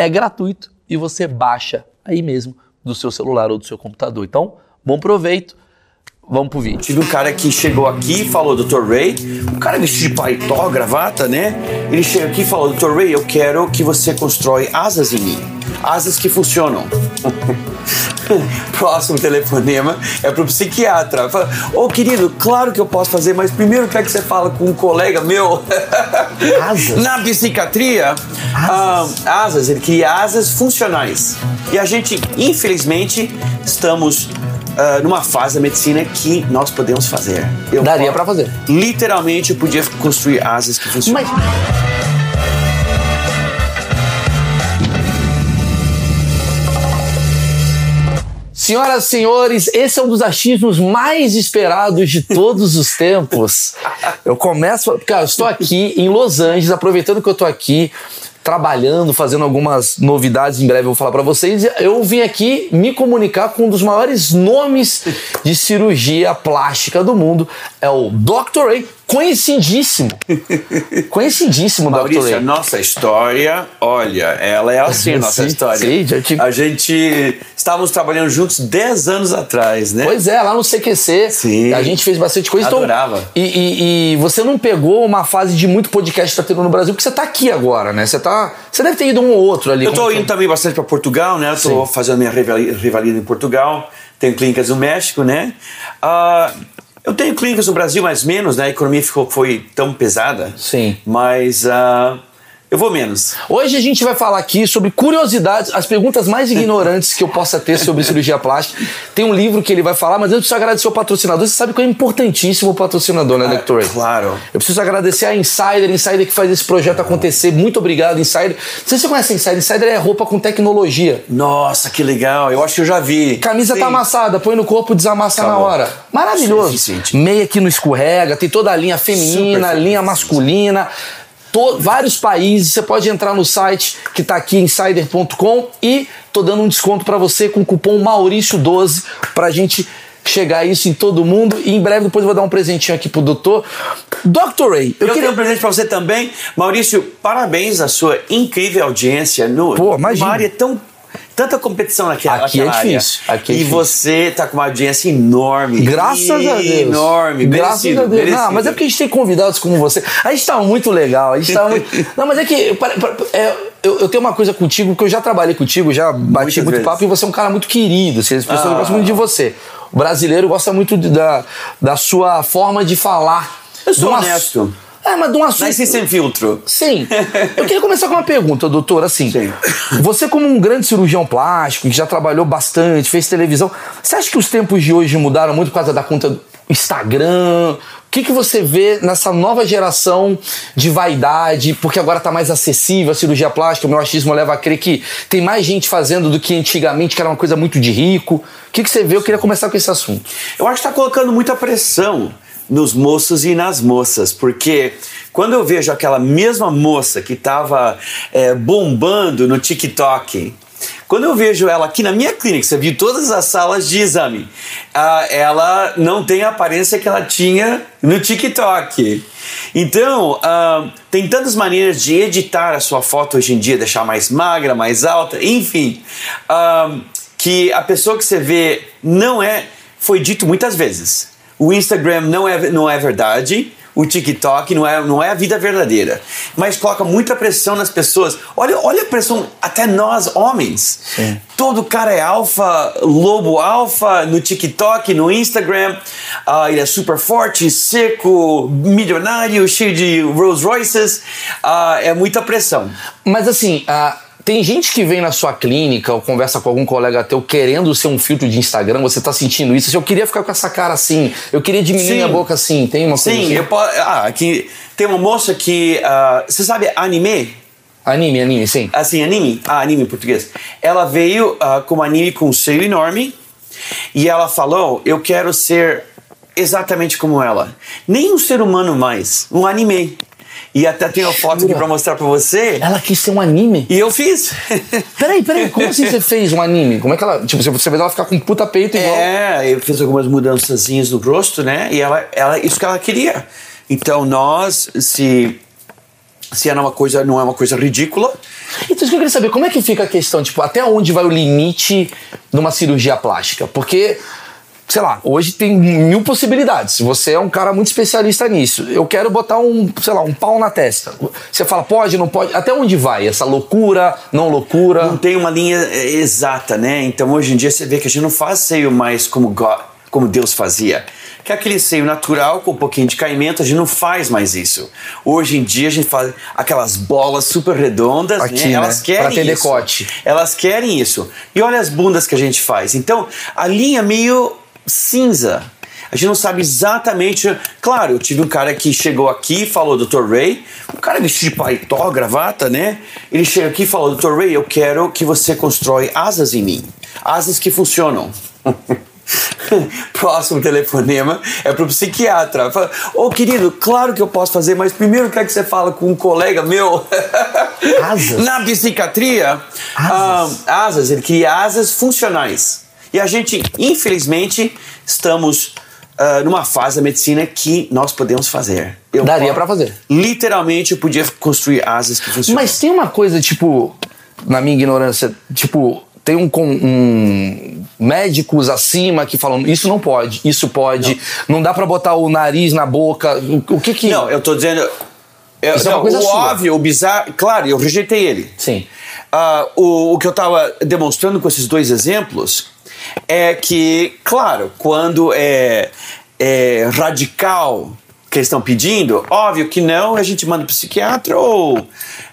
é gratuito e você baixa aí mesmo do seu celular ou do seu computador. Então, bom proveito. Vamos pro vídeo. Tive um cara que chegou aqui e falou, Dr. Ray, um cara vestido de paletó, gravata, né? Ele chega aqui e falou, Dr. Ray, eu quero que você constrói asas em mim. Asas que funcionam. Próximo telefonema é pro psiquiatra. Fala, ô oh, querido, claro que eu posso fazer, mas primeiro quer que você fala com um colega meu asas. na psiquiatria. Asas. Ah, asas, ele queria asas funcionais. E a gente, infelizmente, estamos Uh, numa fase da medicina que nós podemos fazer. Eu Daria para fazer. Literalmente, eu podia construir asas que funcionam. Mas... Senhoras e senhores, esse é um dos achismos mais esperados de todos os tempos. Eu começo. Cara, eu estou aqui em Los Angeles, aproveitando que eu estou aqui trabalhando, fazendo algumas novidades, em breve eu vou falar para vocês. Eu vim aqui me comunicar com um dos maiores nomes de cirurgia plástica do mundo, é o Dr. Ray, Conhecidíssimo. Conhecidíssimo, Maurício, Dr. a nossa história, olha, ela é assim, a nossa sim, história. Sim, já te... A gente estávamos trabalhando juntos 10 anos atrás, né? Pois é, lá no CQC. Sim. A gente fez bastante coisa. Então, Adorava. Então, e, e, e, você não pegou uma fase de muito podcast que tá tendo no Brasil, porque você está aqui agora, né? Você tá. Você deve ter ido um ou outro ali. Eu estou indo também bastante para Portugal, né? Eu tô sim. fazendo minha rivalidade em Portugal. Tenho clínicas no México, né? Uh, eu tenho clínicas no Brasil, mais menos, né? A economia ficou, foi tão pesada. Sim. Mas uh, eu vou menos. Hoje a gente vai falar aqui sobre curiosidades, as perguntas mais ignorantes que eu possa ter sobre cirurgia plástica. Tem um livro que ele vai falar, mas eu preciso agradecer o patrocinador. Você sabe que é importantíssimo o patrocinador, né, ah. Claro. Eu preciso agradecer a Insider, Insider que faz esse projeto acontecer. Muito obrigado, Insider. Não sei se você conhece a Insider. Insider é roupa com tecnologia. Nossa, que legal. Eu acho que eu já vi. Camisa tá Sim. tá amassada, põe no corpo, desamassa Acabou. na hora. Maravilhoso. Meia que não escorrega, tem toda a linha feminina, linha masculina to, vários países. Você pode entrar no site que está aqui, insider.com, e tô dando um desconto para você com o cupom Maurício12 para a gente chegar isso em todo mundo. E em breve depois eu vou dar um presentinho aqui pro doutor. Dr. Ray, eu, eu queria um presente para você também. Maurício, parabéns à sua incrível audiência no, Pô, numa área tão tanta competição naquela, Aqui é naquela é difícil. Aqui é e difícil. você tá com uma audiência enorme. Graças a Deus. Enorme. Graças merecido, a Deus. Merecido. Não, mas é porque a gente tem convidados como você. A gente tá muito legal. A gente tá muito... Não, mas é que é, eu, eu, tenho uma coisa contigo, que eu já trabalhei contigo, já bati Muitas muito vezes. papo e você é um cara muito querido. Assim, as pessoas ah. gostam muito de você. O brasileiro gosta muito da, da sua forma de falar. Eu sou honesto. É, mas de um assunto. Mas sem filtro. Sim. Eu queria começar com uma pergunta, doutor. Assim, Sim. você, como um grande cirurgião plástico, que já trabalhou bastante, fez televisão, você acha que os tempos de hoje mudaram muito por causa da conta do Instagram? O que, que você vê nessa nova geração de vaidade? Porque agora está mais acessível a cirurgia plástica, o meu achismo leva a crer que tem mais gente fazendo do que antigamente, que era uma coisa muito de rico. O que, que você vê? Eu queria começar com esse assunto. Eu acho que está colocando muita pressão nos moços e nas moças, porque quando eu vejo aquela mesma moça que estava é, bombando no TikTok, quando eu vejo ela aqui na minha clínica, você viu todas as salas de exame, ela não tem a aparência que ela tinha no TikTok. Então, uh, tem tantas maneiras de editar a sua foto hoje em dia, deixar mais magra, mais alta, enfim, uh, que a pessoa que você vê não é, foi dito muitas vezes o Instagram não é, não é verdade. o TikTok não é, não é a vida verdadeira, mas coloca muita pressão nas pessoas. Olha, olha a pressão, até nós homens. Sim. Todo cara é alfa, lobo alfa no TikTok, no Instagram. Ah, ele é super forte, seco, milionário, cheio de Rolls Royces. Ah, é muita pressão. Mas assim, ah, tem gente que vem na sua clínica ou conversa com algum colega teu querendo ser um filtro de Instagram, você tá sentindo isso? Eu queria ficar com essa cara assim, eu queria diminuir Sim. minha boca assim, tem uma coisa Sim, assim? eu posso. Ah, aqui tem uma moça que. ah, você sabe anime? Anime, anime, sim. Assim, anime? Ah, anime em português. Ela veio ah, com um anime com um seio enorme e ela falou: Eu quero ser exatamente como ela. Nem um ser humano mais, um anime. E até tem uma foto aqui pra mostrar pra você. Ela quis ser um anime? E eu fiz. Peraí, peraí, como assim você fez um anime? Como é que ela. Tipo, você fez ela ficar com puta peito igual. É, eu fiz algumas mudançazinhas no rosto, né? E ela, ela, isso que ela queria. Então nós, se se é uma coisa, não é uma coisa ridícula, Então, isso que eu queria saber, como é que fica a questão, tipo, até onde vai o limite numa cirurgia plástica? Porque, sei lá, hoje tem mil possibilidades. Você é um cara muito especialista nisso. Eu quero botar um, sei lá, um pau na testa. Você fala, pode, não pode? Até onde vai? Essa loucura, não loucura? não tem uma linha eh, exata, né? Então hoje em dia você vê que a gente não faz seio mais como, God, como Deus fazia. Que é aquele seio natural com um pouquinho de caimento, a gente não faz mais isso. Hoje em dia a gente faz aquelas bolas super redondas, Aqui, né? Elas né? querem Pra ter isso. decote. Elas querem isso. E olha as bundas que a gente faz. Então, a linha é meio cinza. A gente não sabe exatamente. Claro, eu tive um cara que chegou aqui e falou, Dr. Ray, um cara vestido de paletó, gravata, né? Ele chega aqui e falou, Dr. Ray, eu quero que você constrói asas em mim. Asas que funcionam. Próximo telefonema é pro psiquiatra. Fala, Ô querido, claro que eu posso fazer, mas primeiro eu quero que você fale com um colega meu. Asas? Na psiquiatria, Asas? ah, asas, ele queria asas funcionais. E a gente, infelizmente, estamos ah, numa fase da medicina que nós podemos fazer. Eu Daria pra fazer. Literalmente, eu podia construir asas que funcionam. Mas tem uma coisa, tipo, na minha ignorância, tipo, tem um, com- um médicos acima que falam isso não pode, isso pode, não, dá pra botar o nariz na boca. O, que que. Não, eu tô dizendo. eu- Isso é uma não, coisa o sua. óbvio, o bizarro. Claro, eu rejeitei ele. Sim. Ah, o, o que eu estava demonstrando com esses dois exemplos é que, claro, quando é, é radical que eles estão pedindo, óbvio que não, a gente manda para o psiquiatra ou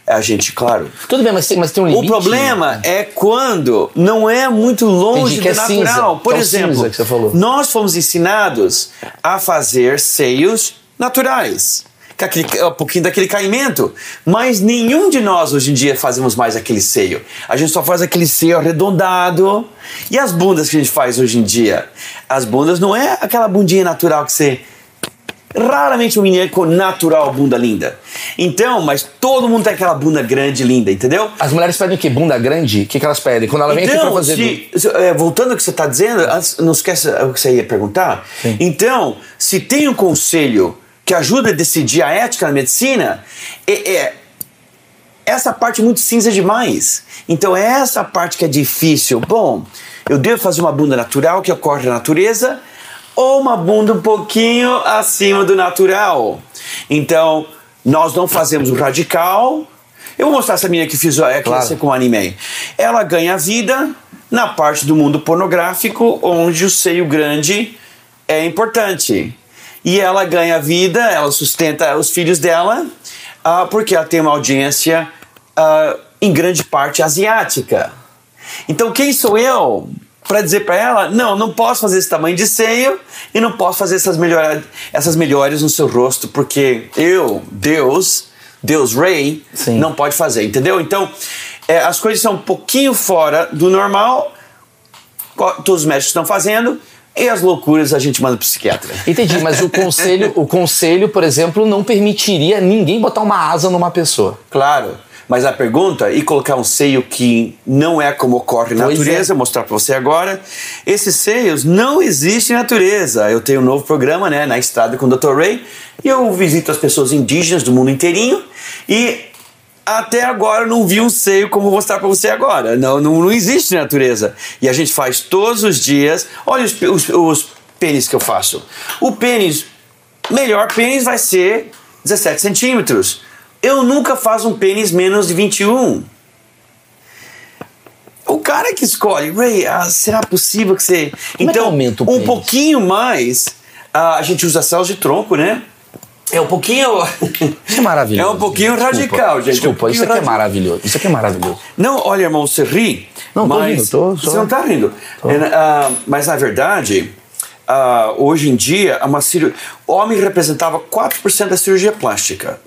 a gente, claro. Tudo bem, mas tem, mas tem um limite. O problema é quando não é muito longe do é cinza. natural. Por é exemplo, cinza você falou. nós fomos ensinados a fazer seios naturais. Aquele- um pouquinho daquele caimento. Mas nenhum de nós hoje em dia fazemos mais aquele seio. A gente só faz aquele seio arredondado. E as bundas que a gente faz hoje em dia? As bundas não é aquela bundinha natural que você. Raramente um menino com natural bunda linda. Então, mas todo mundo tem aquela bunda grande linda, entendeu? As mulheres pedem o quê? Bunda grande? O que, que elas pedem? Quando ela vem aqui pra Então, fazer. se- se- é, voltando ao que você está dizendo, não esquece o que você ia perguntar. Sim. Então, se tem um conselho que ajuda a decidir a ética na medicina, é, é essa parte muito cinza demais. Então, é essa parte que é difícil. Bom, eu devo fazer uma bunda natural que ocorre na natureza ou uma bunda um pouquinho acima do natural. Então, nós não fazemos o radical. Eu vou mostrar essa menina que fiz é, que Claro. com anime. Ela ganha vida na parte do mundo pornográfico onde o seio grande é importante. E ela ganha vida, ela sustenta os filhos dela, ah, porque ela tem uma audiência ah, em grande parte asiática. Então quem sou eu para dizer para ela, não, não posso fazer esse tamanho de seio e não posso fazer essas, melhora, essas melhores no seu rosto, porque eu, Deus, Deus Ray, Sim. não pode fazer, entendeu? Então é, as coisas são um pouquinho fora do normal, todos os médicos estão fazendo, e as loucuras a gente manda pro psiquiatra. Entendi, mas o conselho, o conselho, por exemplo, não permitiria ninguém botar uma asa numa pessoa. Claro. Mas a pergunta, e colocar um seio que não é como ocorre na Pois natureza, é. vou mostrar para você agora. Esses seios não existem na natureza. Eu tenho um novo programa, né, na estrada com o Dr. Ray, e eu visito as pessoas indígenas do mundo inteirinho e até agora eu não vi um seio como vou mostrar para você agora. Não, não, não existe na natureza. E a gente faz todos os dias. Olha os, os, os pênis que eu faço. O pênis melhor pênis vai ser 17 centímetros. Eu nunca faço um pênis menos de 21. O cara que escolhe, Ray, ah, será possível que você. Como é que então, um pênis? pouquinho mais, ah, a gente usa céus de tronco, né? É um pouquinho. Isso é maravilhoso. É um pouquinho Desculpa. radical, gente. Desculpa, Um isso aqui é radical. maravilhoso. Isso aqui é maravilhoso. Não, olha, irmão, você ri. Não, tô mas rindo, tô Você não tá rindo. É, ah, mas na verdade, ah, hoje em dia, uma cirurgia. O homem representava 4% da cirurgia plástica.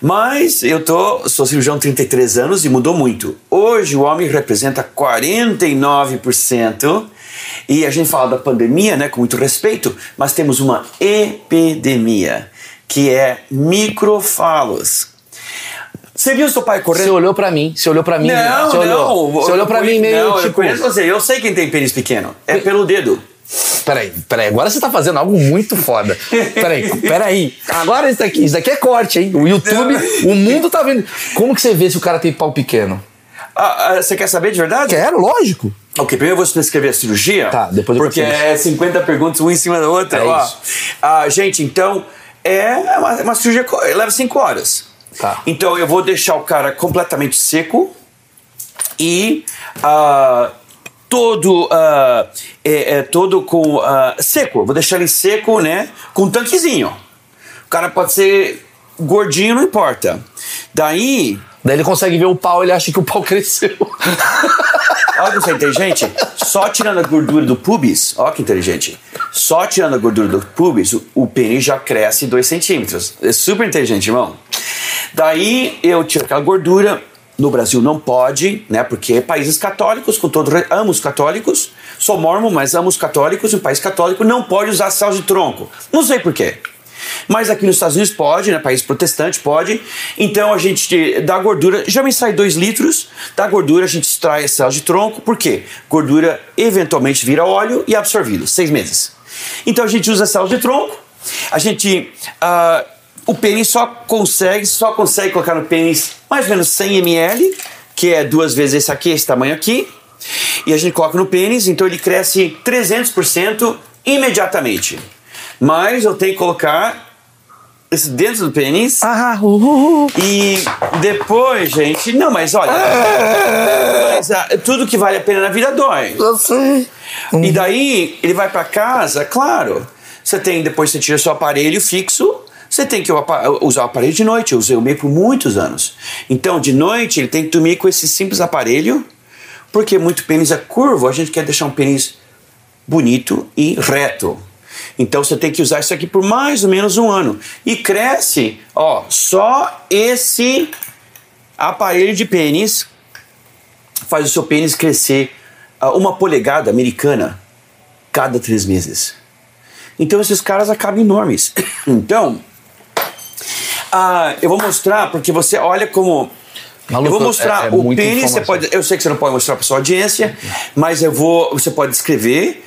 Mas eu tô, sou cirurgião há 33 anos e mudou muito. Hoje o homem representa 49%. E a gente fala da pandemia, né, com muito respeito, mas temos uma epidemia, que é microfalos. Você viu seu pai correndo? Você olhou pra mim, você olhou pra mim. Não, você olhou, não. Você olhou pra Eu mim meio não, eu tipo. conheço você. Eu sei quem tem pênis pequeno. É pelo dedo. Peraí, peraí, agora você tá fazendo algo muito foda. Peraí, peraí. Agora isso aqui, isso aqui é corte, hein? O YouTube, o mundo tá vendo. Como que você vê se o cara tem pau pequeno? Ah, ah, você quer saber de verdade? Quero, lógico. Ok, primeiro eu vou descrever a cirurgia. Tá, depois eu Porque é 50 perguntas, uma em cima da outra. É Ó, isso. ah, gente, então, é uma, uma cirurgia leva 5 horas. Tá. Então eu vou deixar o cara completamente seco e ah, todo ah, é, é todo com ah, seco. Vou deixar ele seco, né? Com um tanquezinho. O cara pode ser gordinho, não importa. Daí Daí ele consegue ver o pau, ele acha que o pau cresceu. Olha que você é inteligente. Só tirando a gordura do pubis, olha que inteligente. Só tirando a gordura do pubis, o, o pênis já cresce 2 centímetros. É super inteligente, irmão. Daí eu tiro aquela gordura. No Brasil não pode, né? Porque é países católicos, com todo. Amo os católicos. Sou mormon, mas amo os católicos. Um país católico não pode usar céus de tronco. Não sei por quê. Mas aqui nos Estados Unidos pode, né? País protestante pode. Então a gente da gordura, já me sai 2 litros. Da gordura a gente extrai as células de tronco. Por quê? Gordura eventualmente vira óleo e é absorvido. Seis meses. Então a gente usa as células de tronco. A gente. ah, o pênis só consegue, só consegue colocar no pênis mais ou menos 100 ml, que é duas vezes esse aqui, esse tamanho aqui. E a gente coloca no pênis, então ele cresce 300% imediatamente. Mas eu tenho que colocar isso dentro do pênis. Ah, uhul. E depois, gente. Não, mas olha. mas, ah, tudo que vale a pena na vida dói. Eu sei. E daí ele vai pra casa, claro. Você tem, depois você tira seu aparelho fixo. Você tem que usar o aparelho de noite. Eu usei o MEI por muitos anos. Então, de noite, ele tem que dormir com esse simples aparelho, porque muito pênis é curvo. A gente quer deixar um pênis bonito e reto. Então você tem que usar isso aqui por mais ou menos um ano. E cresce, ó, só esse aparelho de pênis faz o seu pênis crescer ah, uma polegada americana cada três meses. Então esses caras acabam enormes. Então, ah, eu vou mostrar, porque você olha como. Maluco, eu vou mostrar é- é o pênis, você pode, eu sei que você não pode mostrar para sua audiência, mas eu vou, você pode descrever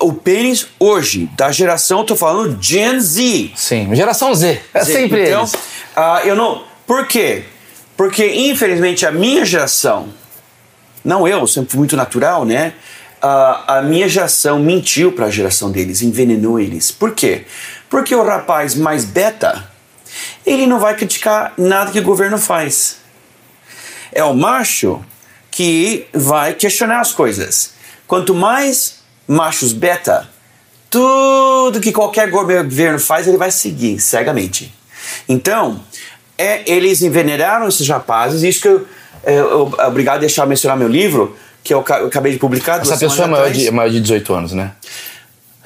o pênis hoje, da geração, tô falando Gen Z. Sim, geração Z. É sempre então, eles. ah, eu não. Por quê? Porque infelizmente a minha geração, não eu, sempre fui muito natural, né? Ah, a minha geração mentiu para a geração deles, envenenou eles. Por quê? Porque o rapaz mais beta, ele não vai criticar nada que o governo faz. É o macho que vai questionar as coisas. Quanto mais machos beta, tudo que qualquer governo faz, ele vai seguir cegamente. Então, é, eles envenenaram esses rapazes, isso que eu, é, eu- obrigado a deixar eu mencionar meu livro, que eu, eu acabei de publicar. Essa pessoa é maior de, maior de 18 anos, né?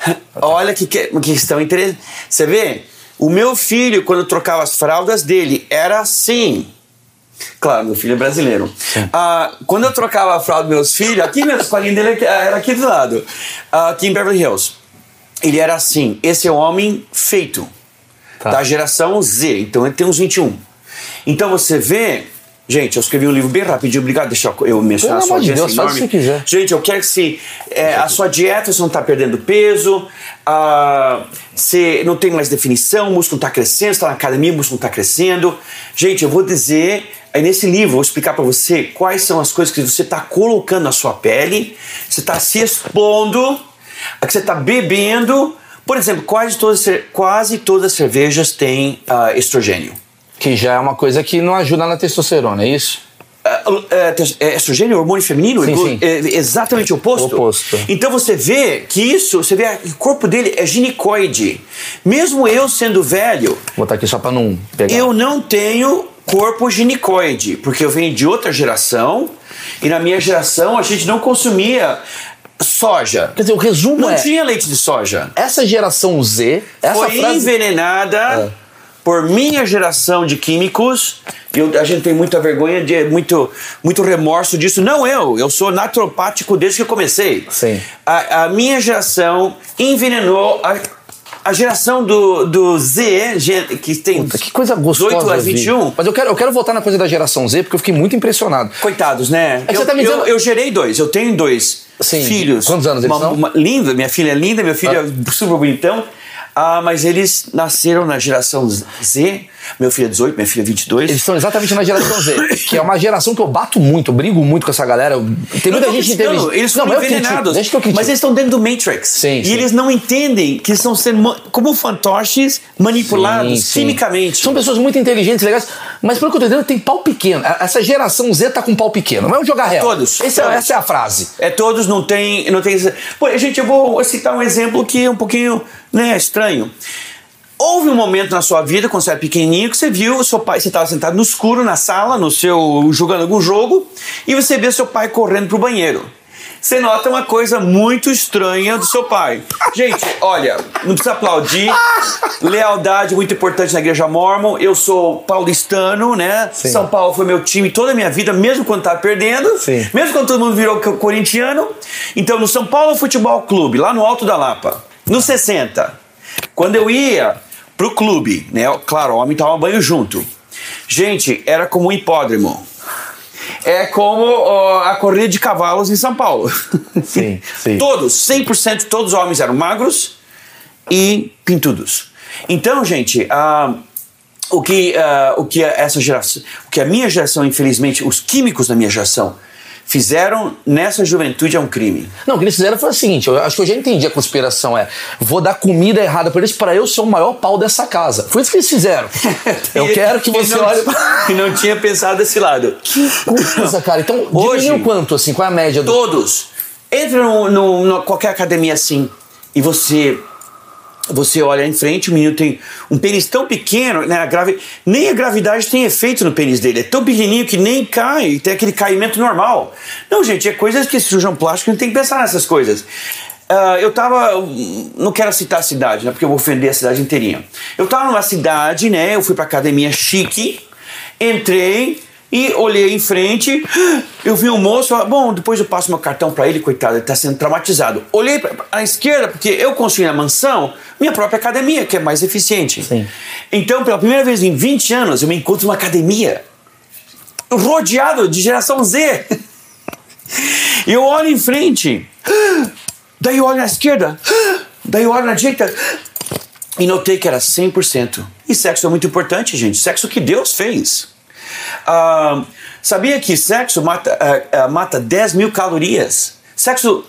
Olha que, que que questão interessante. Você vê? O meu filho, quando eu trocava as fraldas dele, era assim. Claro, meu filho é brasileiro. Ah, quando eu trocava a fralda dos meus filhos, aqui mesmo, a escolinha dele era aqui do lado, ah, aqui em Beverly Hills. Ele era assim. Esse é o homem feito. Tá. Da geração Z. Então ele tem uns 21. Então você vê. Gente, eu escrevi um livro bem rapidinho, obrigado por deixar eu mencionar Pelo a sua de Deus, faz o enorme. que você quiser. Gente, eu quero que se é, a sua dieta você não está perdendo peso, ah, você não tem mais definição, o músculo está crescendo, está na academia, o músculo está crescendo. Gente, eu vou dizer aí nesse livro, eu vou explicar para você quais são as coisas que você está colocando na sua pele, você está se expondo, que você está bebendo, Por exemplo, quase todas, quase todas as cervejas têm uh, estrogênio. Que já é uma coisa que não ajuda na testosterona, é isso? Uh, uh, estrogênio, hormônio feminino, sim, sim. é exatamente o oposto. O oposto. Então você vê que isso, você vê que o corpo dele é ginecoide. Mesmo eu sendo velho. Vou botar aqui só para não pegar. Eu não tenho corpo ginecoide, porque eu venho de outra geração e na minha geração a gente não consumia soja. Quer dizer, o resumo não é. Não tinha leite de soja. Essa geração Z. Essa foi frase... envenenada é. Por minha geração de químicos. Eu, a gente tem muita vergonha, de, muito, muito remorso disso. Não eu, eu sou naturopático desde que eu comecei. Sim. A, a minha geração envenenou a, a geração do, do Z, que tem Puta, que coisa gostosa 18 a 21. Mas eu quero, eu quero voltar na coisa da geração Z, porque eu fiquei muito impressionado. Coitados, né? É eu, você tá me dizendo... eu, eu gerei dois, eu tenho dois Sim. filhos. Quantos anos eles uma, são? Uma, linda, minha filha é linda, meu filho Ah. é super bonitão. Ah, mas eles nasceram na geração Z. Meu filho é 18, minha filha é 22. Eles estão exatamente na geração Z, que é uma geração que eu bato muito, eu brigo muito com essa galera. Tem muita Não, gente inteligente. Eles não, foram critico, envenenados. Deixa que eu critico. mas eles estão dentro do Matrix. Sim, e sim. eles não entendem que estão sendo como fantoches manipulados Sim, sim. quimicamente. São pessoas muito inteligentes, legais, mas pelo que eu tô entendendo, tem pau pequeno. Essa geração Z tá com pau pequeno. Vamos jogar real. Todos, Esse é- todos. essa é a frase. É todos, não tem. Não tem Pô, gente, eu vou citar um exemplo que é um pouquinho né, estranho. Houve um momento na sua vida, quando você era pequenininho, que você viu seu pai, você estava sentado no escuro, na sala, no seu jogando algum jogo, e você vê seu pai correndo pro banheiro. Você nota uma coisa muito estranha do seu pai. Gente, olha, não precisa aplaudir. Lealdade muito importante na igreja mormon. Eu sou paulistano, né? Sim. São Paulo foi meu time toda a minha vida, mesmo quando tava perdendo. Sim. Mesmo quando todo mundo virou co- corintiano. Então, no São Paulo Futebol Clube, lá no Alto da Lapa, no 60, quando eu ia pro clube, né? Claro, o homem toma banho junto. Gente, era como um hipódromo. É como ó, a corrida de cavalos em São Paulo. Sim, sim. Todos, 100% todos os homens eram magros e pintudos. Então, gente, ah, o que, ah, o que essa geração, o que a minha geração, infelizmente, os químicos da minha geração fizeram nessa juventude é um crime. Não, o que eles fizeram foi o seguinte: eu acho que eu já entendi a conspiração. É, vou dar comida errada pra eles pra eu ser o maior pau dessa casa. Foi isso que eles fizeram. eu quero que você não- olhe. E não tinha pensado desse lado. Coisa, cara. Então, Hoje- diminuiu quanto, assim? Qual é a média do. Todos. Entra no, no, no- qualquer academia assim e você você olha em frente, o menino tem um pênis tão pequeno, né, a gravi, nem a gravidade tem efeito no pênis dele. É tão pequenininho que nem cai, tem aquele caimento normal. Não, gente, é coisas que cirurgião plástico não tem que pensar nessas coisas. Ah, eu tava. Não quero citar a cidade, né? Porque eu vou ofender a cidade inteirinha. Eu tava numa cidade, né? Eu fui pra academia chique, entrei e olhei em frente. Eu vi um moço, bom, depois eu passo meu cartão pra ele, coitado, ele tá sendo traumatizado. Olhei pra, à esquerda, porque eu construí na mansão minha própria academia, que é mais eficiente. Sim. Então, pela primeira vez em 20 anos, eu me encontro numa academia rodeado de geração Z. E eu olho em frente, daí eu olho na esquerda, daí eu olho na direita e notei que era 100%. E sexo é muito importante, gente. Sexo que Deus fez. Ah, sabia que sexo mata, ah, mata 10 mil calorias? Sexo,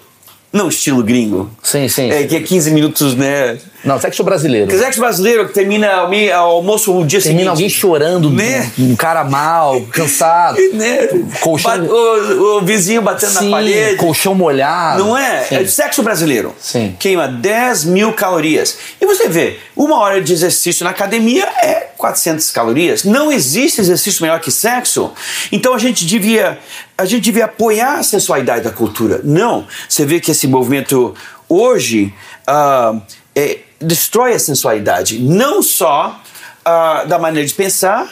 não estilo gringo. Sim, sim. É, que é 15 minutos, né? Não, sexo brasileiro. Sexo brasileiro que termina o almoço o dia Termina alguém seguinte. chorando, Né? um cara mal, cansado. Né? Colchão- Ba- o, o vizinho batendo Sim, na parede. colchão molhado. Não é? Sim. É sexo brasileiro. Sim. Queima 10 mil calorias. E você vê, uma hora de exercício na academia é 400 calorias. Não existe exercício melhor que sexo. Então a gente devia, a gente devia apoiar a sensualidade da cultura. Não. Você vê que esse movimento hoje ah, é, destrói a sensualidade. Não só ah, da maneira de pensar,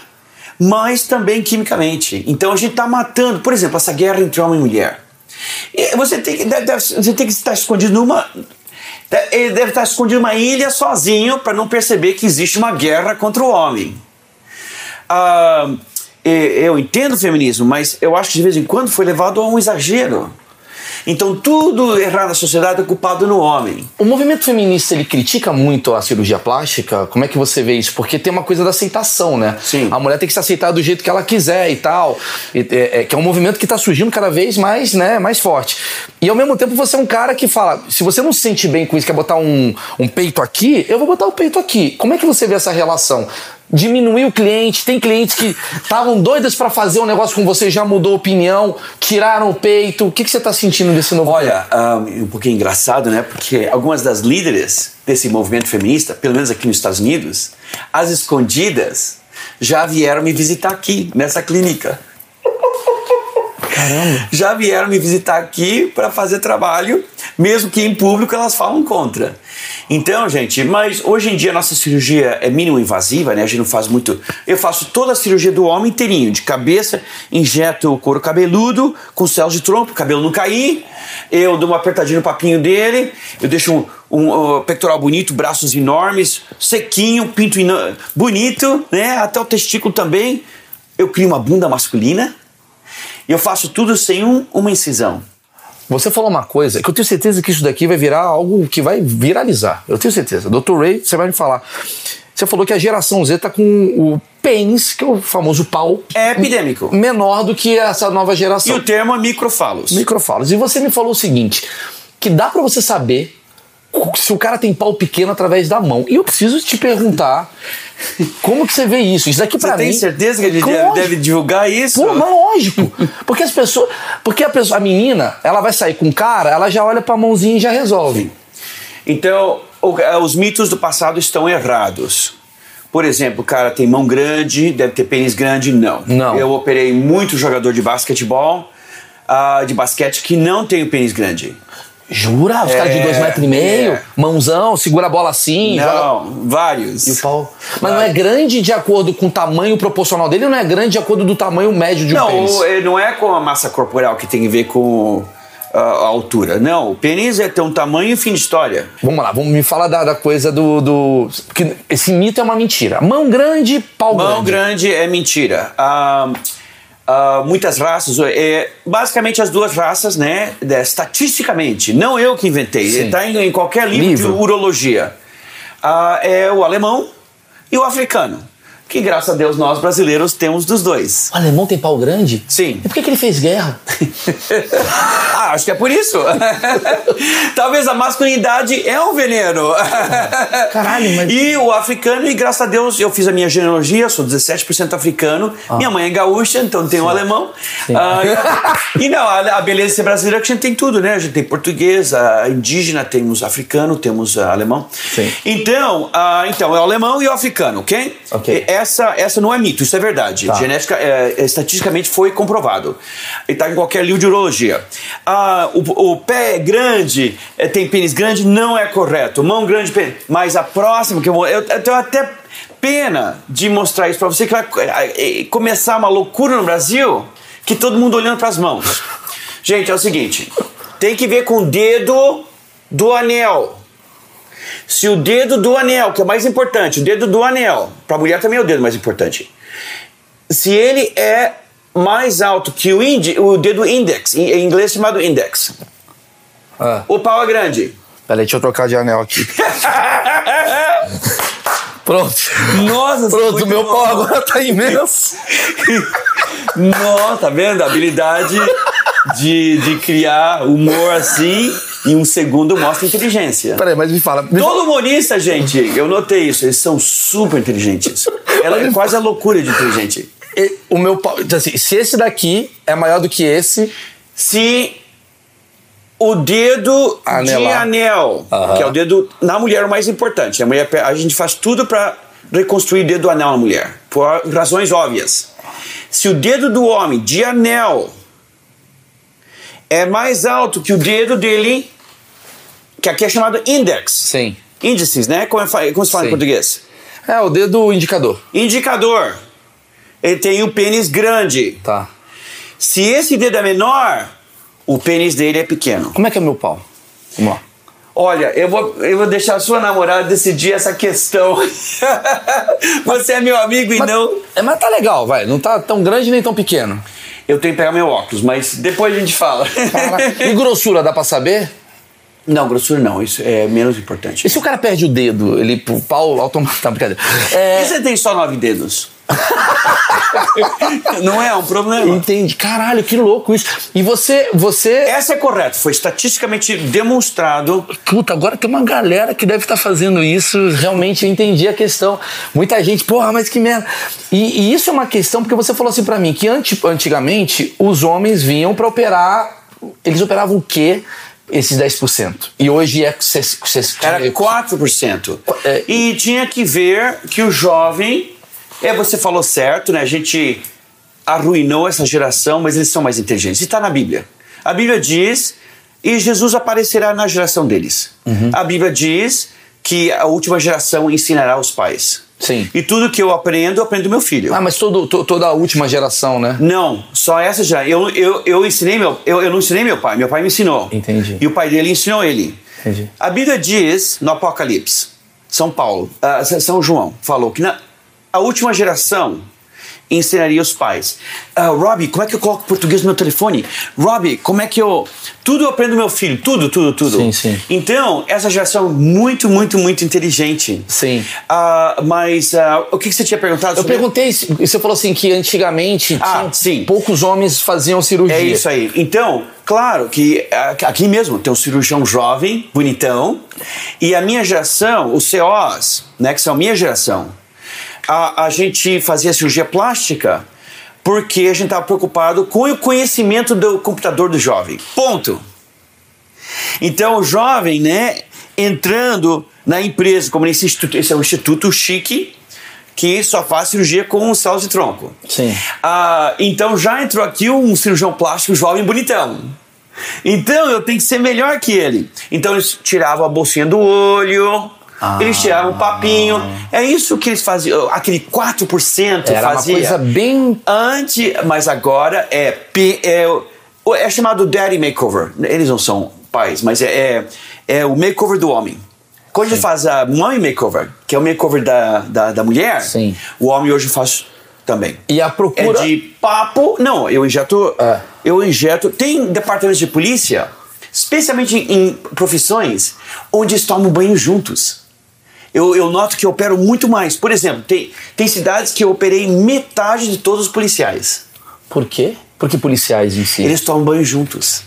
mas também quimicamente. Então a gente está matando, por exemplo, essa guerra entre homem e mulher. E Você tem que, deve- deve- você tem que estar escondido numa. Ele deve estar escondido numa ilha sozinho para não perceber que existe uma guerra contra o homem. E- eu entendo o feminismo, mas eu acho que de vez em quando foi levado a um exagero. Então tudo errado na sociedade é culpado no homem. O movimento feminista ele critica muito a cirurgia plástica. Como é que você vê isso? Porque tem uma coisa da aceitação, né? Sim. A mulher tem que se aceitar do jeito que ela quiser e tal. E, é, é, que é um movimento que está surgindo cada vez mais, né, mais forte. E ao mesmo tempo você é um cara que fala: se você não se sente bem com isso, quer botar um, um peito aqui, eu vou botar o peito aqui. Como é que você vê essa relação? Diminuir o cliente, tem clientes que estavam doidas para fazer um negócio com você, já mudou opinião, tiraram o peito. O que, que você está sentindo desse novo? Olha, um, um pouquinho engraçado, né? Porque algumas das líderes desse movimento feminista, pelo menos aqui nos Estados Unidos, as escondidas já vieram me visitar aqui, nessa clínica. Caramba. Já vieram me visitar aqui para fazer trabalho, mesmo que em público elas falam contra. Então, gente, mas hoje em dia a nossa cirurgia é mínimo invasiva, né? A gente não faz muito. Eu faço toda a cirurgia do homem inteirinho, de cabeça, injeto o couro cabeludo com céus de trompo, cabelo não cair. Eu dou uma apertadinha no papinho dele, eu deixo um, um, um pectoral bonito, braços enormes, sequinho, pinto bonito, né? Até o testículo também. Eu crio uma bunda masculina. E eu faço tudo sem um, uma incisão. Você falou uma coisa que eu tenho certeza que isso daqui vai virar algo que vai viralizar. Eu tenho certeza. Dr. Ray, você vai me falar. Você falou que a geração Z tá com o pênis, que é o famoso pau. É epidêmico. Menor do que essa nova geração. E o termo é microfalos. Microfalos. E você me falou o seguinte: que dá para você saber se o cara tem pau pequeno através da mão. E eu preciso te perguntar como que você vê isso? Isso daqui para mim. Você tem certeza que ele Lógico. deve divulgar isso? Pô, mas lógico. Porque as pessoas, porque a pessoa, a menina, ela vai sair com o cara, ela já olha para a mãozinha e já resolve. Então, eh, os mitos do passado estão errados. Por exemplo, o cara tem mão grande, deve ter pênis grande. Não. Não. Eu operei muito jogador de basquetebol, ah, de basquete, que não tem o pênis grande. Jura? Os caras de É, dois metros e meio, é. mãozão, segura a bola assim, joga- Não, vários. E o pau. Mas não é grande de acordo com o tamanho proporcional dele, ou não é grande de acordo do tamanho médio de um Não, pênis? o- eh, não é com a massa corporal que tem a ver com ah, a altura. Não, o pênis é ter um tamanho e fim de história. Vamos lá, vamos me falar da, da coisa do, do. Porque esse mito é uma mentira. Mão grande, pau Mão grande. grande é mentira. Ah, ah, muitas raças, é, basicamente as duas raças, né? estatisticamente, não eu que inventei, está em, em qualquer livro, Livro. de urologia. Ah, é o alemão e o africano. Que graças a Deus nós brasileiros temos dos dois. O alemão tem pau grande? Sim. E por que, que ele fez guerra? ah, acho que é por isso. Talvez a masculinidade é um veneno. Caralho, mas- E o africano, e graças a Deus eu fiz a minha genealogia, sou 17% africano. Minha mãe é gaúcha, então tem um alemão. Ah. Ah, e não, a, a beleza de ser brasileira é que a gente tem tudo, né? A gente tem português, indígena, temos africano, temos ah, alemão. Sim. Então, ah, então, é o alemão e o africano, ok? Ok. Essa, essa não é mito, isso é verdade. Tá. Genética, é, é, estatisticamente foi comprovado. E está em qualquer livro de urologia. Ah, o, o pé é grande, é, tem pênis grande, não é correto. Mão grande, pênis. Mas a próxima que eu vou. Eu, eu tenho até pena de mostrar isso para você, que vai eh, eh, começar uma loucura no Brasil, que todo mundo olhando para as mãos. Gente, é o seguinte: tem que ver com o dedo do anel. Se o dedo do anel, que é mais importante, o dedo do anel, para a mulher também é o dedo mais importante. Se ele é mais alto que o, indi, o dedo index, em inglês chamado index, Ah, o pau é grande. peraí, deixa eu trocar de anel aqui. Pronto. Nossa, Pronto, o meu pau agora tá imenso. Nossa, tá vendo? A habilidade de, de criar humor assim em um segundo mostra inteligência. Peraí, mas me fala. Me Todo humorista, gente, eu notei isso, eles são super inteligentes. Ela é quase a loucura de inteligente. E- O meu então, assim, se esse daqui é maior do que esse. Se o dedo de Anelar. anel, Aham. que é o dedo na mulher o mais importante, a, mulher, a gente faz tudo para reconstruir dedo do anel na mulher, por razões óbvias. Se o dedo do homem de anel é mais alto que o dedo dele, que aqui é chamado index. Sim. Índices, né? Como, é como se fala em Sim. português? É, o dedo indicador. Indicador. Ele tem o pênis grande. Tá. Se esse dedo é menor, o pênis dele é pequeno. Como é que é meu pau? Vamos lá. Olha, eu vou, eu vou deixar a sua namorada decidir essa questão. Você é meu amigo e Mas, não. é, mas tá legal, vai. Não tá tão grande nem tão pequeno. Eu tenho que pegar meu óculos, mas depois a gente fala. Cara, e grossura, dá pra saber? Não, grossura não, isso é menos importante. E se o cara perde o dedo? Ele, o pau automático. Tá, brincadeira. É, E você tem só nove dedos? não é um problema. Entendi. Caralho, que louco isso. E você, você. Essa é correto, foi estatisticamente demonstrado. Puta, agora tem uma galera que deve estar fazendo isso. Realmente eu entendi a questão. Muita gente, porra, mas que merda. E, e isso é uma questão, porque você falou assim pra mim que anti- antigamente os homens vinham pra operar. Eles operavam o quê? Esses 10%. E hoje é. Era 4%. É. E tinha que ver que o jovem. É, você falou certo, né? A gente arruinou essa geração, mas eles são mais inteligentes. E está na Bíblia. A Bíblia diz. E Jesus aparecerá na geração deles. Uhum. A Bíblia diz que a última geração ensinará os pais. Sim. E tudo que eu aprendo, eu aprendo do meu filho. Ah, mas todo, to- toda a última geração, né? Não, só essa já. Eu, eu, eu ensinei meu. Eu, eu não ensinei meu pai, meu pai me ensinou. Entendi. E o pai dele ensinou ele. Entendi. A Bíblia diz no Apocalipse, São Paulo, ah, São João, falou que na, a última geração ensinaria os pais. Ah, Robbie, como é que eu coloco português no meu telefone? Robbie, como é que eu. Tudo eu aprendo do meu filho, tudo, tudo, tudo. Sim, sim. Então, essa geração é muito, muito, muito inteligente. Sim. Ah, mas ah, o que que você tinha perguntado Eu sobre perguntei, se- você falou assim que antigamente Ah, sim. poucos homens faziam cirurgia. É isso aí. Então, claro que aqui mesmo tem um cirurgião jovem, bonitão, e a minha geração, os COs, né, que são a minha geração, a, a gente fazia cirurgia plástica porque a gente estava preocupado com o conhecimento do computador do jovem. Ponto. Então, o jovem, né, entrando na empresa, como nesse instituto, esse é um instituto chique, que só faz cirurgia com células de tronco. Sim. Ah, então já entrou aqui um cirurgião plástico jovem bonitão. Então eu tenho que ser melhor que ele. Então eles tiravam a bolsinha do olho, eles tiravam o papinho. É isso que eles faziam. Aquele 4% Era fazia. uma coisa bem. Antes, mas agora é, é, é chamado Daddy Makeover. Eles não são pais, mas é, é, é o makeover do homem. Quando ele faz a Mommy Makeover, que é o makeover da, da, da mulher, Sim. o homem hoje faz também. E a procura. É de papo. Não, eu injeto. É. Eu injeto. Tem departamentos de polícia, especialmente em profissões, onde eles tomam banho juntos. Eu, eu noto que eu opero muito mais. Por exemplo, tem, tem cidades que eu operei metade de todos os policiais. Por quê? Porque policiais em si. Eles tomam banho juntos.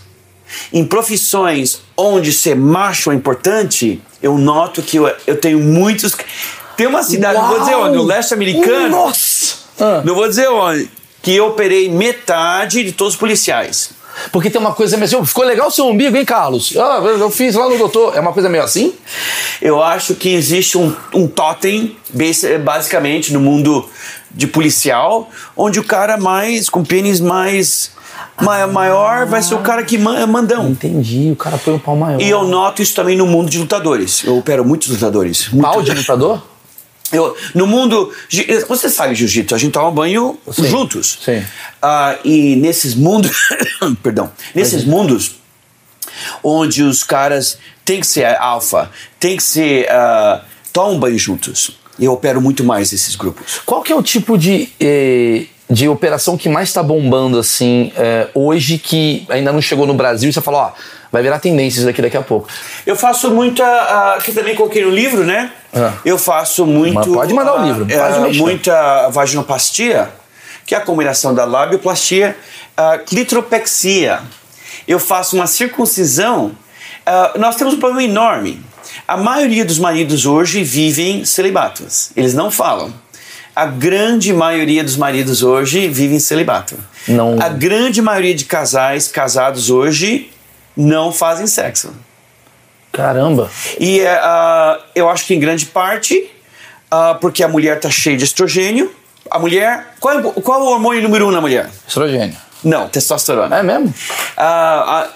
Em profissões onde ser macho é importante, eu noto que eu, eu tenho muitos. Tem uma cidade, não vou dizer Uau! onde, no leste americano. Nossa! Ah. Não vou dizer onde. Que eu operei metade de todos os policiais. Porque tem uma coisa meio assim, "Oh, ficou legal o seu umbigo, hein, Carlos? Ah, eu fiz lá no doutor. É uma coisa meio assim? Eu acho que existe um, um totem, basicamente, no mundo de policial, onde o cara mais, com pênis mais ma- maior, vai ser o cara que é mandão. Entendi, o cara põe um pau maior. E eu noto isso também no mundo de lutadores. Eu opero muitos lutadores. Muito- Pau de lutador? Eu, no mundo. Você sabe jiu-jitsu, a gente toma banho Sim, juntos. sim. Ah, e nesses mundos. perdão. Nesses mundos onde os caras têm que ser alfa, tem que ser. ah, tomam banho juntos. Eu opero muito mais esses grupos. Qual que é o tipo de, eh, de operação que mais está bombando assim eh, hoje que ainda não chegou no Brasil e você fala, ó, vai virar tendência isso daqui daqui a pouco. Eu faço muita. ah, que também coloquei no livro, né? Ah. Eu faço muito. Mas pode mandar o ah, livro, eh, pode mexer. muita vaginoplastia, que é a combinação da labioplastia, a clitropexia. Eu faço uma circuncisão. Nós temos um problema enorme. A maioria dos maridos hoje vivem celibatos. Eles não falam. A grande maioria dos maridos hoje vivem celibato. Não- A grande maioria de casais casados hoje não fazem sexo. Caramba. E é, ah, eu acho que em grande parte ah, porque a mulher está cheia de estrogênio. A mulher. Qual, é o- qual é o hormônio número um na mulher? Estrogênio. Não, testosterona. É mesmo? Ah,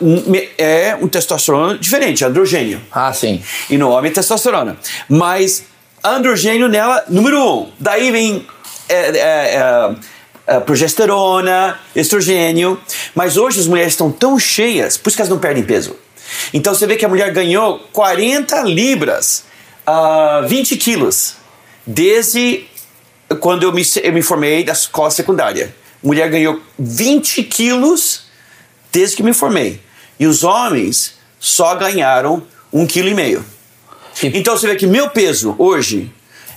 é um testosterona diferente, androgênio. Ah, sim. E no homem, testosterona. Mas androgênio nela, número um. Daí vem é, é, é, é, progesterona, estrogênio. Mas hoje as mulheres estão tão cheias, por isso que elas não perdem peso. Então você vê que a mulher ganhou 40 libras, ah, 20 quilos, desde quando eu me, eu me formei da escola secundária. mulher ganhou 20 quilos desde que me formei. E os homens só ganharam um quilo e meio. Então você vê que meu peso hoje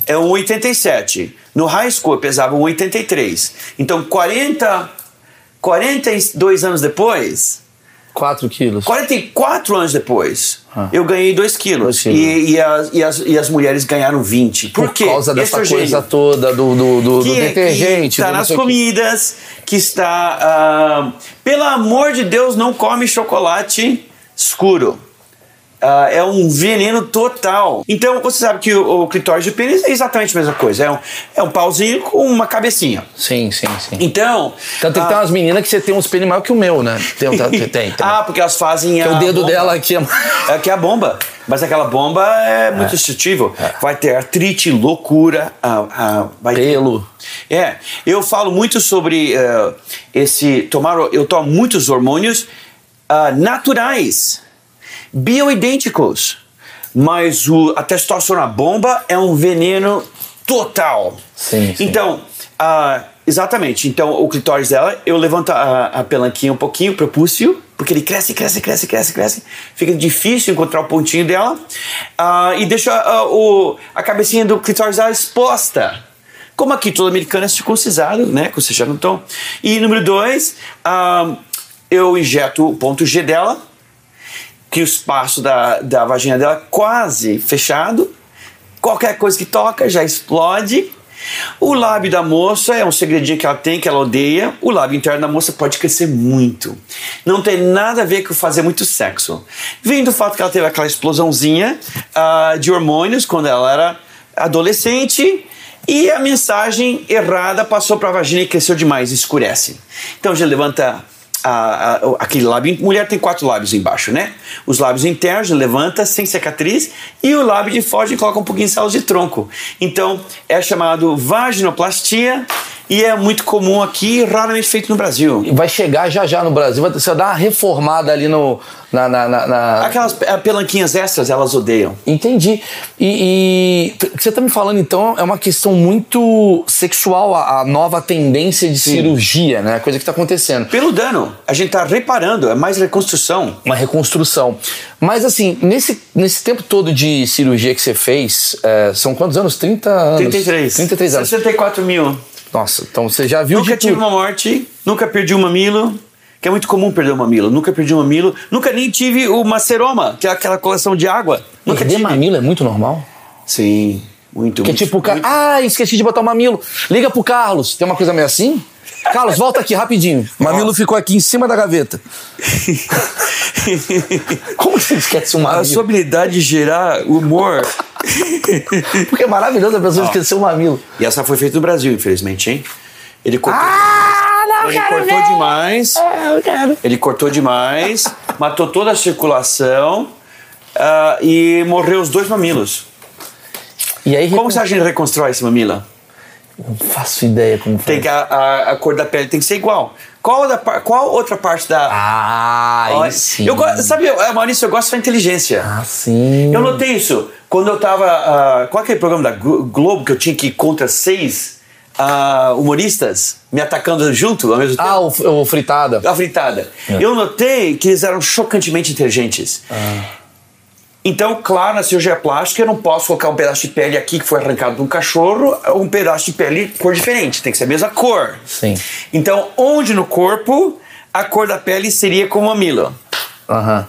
é 1,87. No high school eu pesava 1,83. Então 40, 42 anos depois, 4 quilos. 44 anos depois, Ah. eu ganhei 2 quilos. Dois quilos. E, e, as, e, as, e as mulheres ganharam 20. Por, Por quê? causa dessa Estrogênio. coisa toda do, do, do, do que, detergente. que está do nas comidas, que está. ah, pelo amor de Deus, não come chocolate escuro. Ah, é um veneno total. Então você sabe que o, o clitóris de pênis é exatamente a mesma coisa. É um, é um pauzinho com uma cabecinha. Sim, sim, sim. Então. Tanto que ah, tem umas meninas que você tem uns pênis maior que o meu, né? Tem, tem, tem. tem, tem. ah, porque elas fazem Que o dedo bomba. dela aqui é. É que é a bomba. Mas aquela bomba é muito destrutível. Vai ter artrite, loucura, ah, ah, vai ter- Pelo. É, eu falo muito sobre eh, esse tomar. Eu tomo muitos hormônios ah, naturais, bioidênticos, mas o, a testosterona bomba é um veneno total. Sim, sim. Então, ah, exatamente. Então, o clitóris dela, eu levanto a, a pelanquinha um pouquinho, o prepúcio, porque ele cresce, cresce, cresce, cresce, cresce. Fica difícil encontrar o pontinho dela. Ah, e deixa ah, o, a cabecinha do clitóris dela exposta. Como aqui todo americano é circuncisado, né? Que vocês já não estão. E número dois, eu injeto o ponto G dela, que o espaço da, da vagina dela é quase fechado. Qualquer coisa que toca já explode. O lábio da moça é um segredinho que ela tem, que ela odeia. O lábio interno da moça pode crescer muito. Não tem nada a ver com fazer muito sexo. Vem do fato que ela teve aquela explosãozinha ah, de hormônios quando ela era adolescente e a mensagem errada passou para a vagina e cresceu demais, escurece. Então já levanta a- a- aquele lábio. Mulher tem quatro lábios embaixo, né? Os lábios internos levanta sem cicatriz e o lábio de gente coloca um pouquinho de células de tronco. Então é chamado vaginoplastia e é muito comum aqui, raramente feito no Brasil. Vai chegar já já no Brasil. Vai, você vai dar uma reformada ali no. Na, na, na- Aquelas eh, pelanquinhas extras, elas odeiam. Entendi. E, e o que você tá me falando, então, é uma questão muito sexual, a, a nova tendência de cirurgia, né? Coisa que tá acontecendo. Pelo dano, a gente tá reparando, é mais reconstrução. Uma reconstrução. Mas, assim, nesse, nesse tempo todo de cirurgia que você fez, é, são quantos anos? 30 anos? 33. 33 anos. 64 mil. Nossa, então você já viu Nunca de tive tudo. uma morte, nunca perdi um mamilo, que é muito comum perder um mamilo. Nunca perdi um mamilo, nunca nem tive uma seroma, que é aquela coleção de água. Nunca Perder tive. mamilo é muito normal? Sim, muito, Que muito. tipo, o cara. muito. Ah, esqueci de botar o mamilo. Liga pro Carlos. Tem uma coisa meio assim? Carlos, volta aqui rapidinho. O mamilo ficou aqui em cima da gaveta. Como você esquece um A mamilo? sua habilidade de gerar humor. Porque é maravilhoso a pessoa esquecer o mamilo. e essa foi feita no Brasil, infelizmente, hein? Ele cortou, Ah, não, ele cortou demais. Eu quero. Ele cortou demais, matou toda a circulação ah, e morreu os dois mamilos. E aí, Como você acha que a gente reconstrói esse mamilo? Não faço ideia como foi. Tem que a, a, a cor da pele tem que ser igual. Qual, da, qual outra parte da. Ah, aí Olha, sim. Eu, sabe, eu- Maurício, eu gosto da inteligência. Ah, sim. Eu notei isso. Quando eu tava. ah, qual é aquele programa da Glo- Globo que eu tinha que ir contra seis ah, humoristas me atacando junto ao mesmo tempo? Ah, o, o fritada. A fritada. É. Eu notei que eles eram chocantemente inteligentes. Ah. Então, claro, na cirurgia plástica eu não posso colocar um pedaço de pele aqui que foi arrancado de um cachorro, um pedaço de pele cor diferente, tem que ser a mesma cor. Sim. Então, onde no corpo a cor da pele seria com o mamilo? Aham.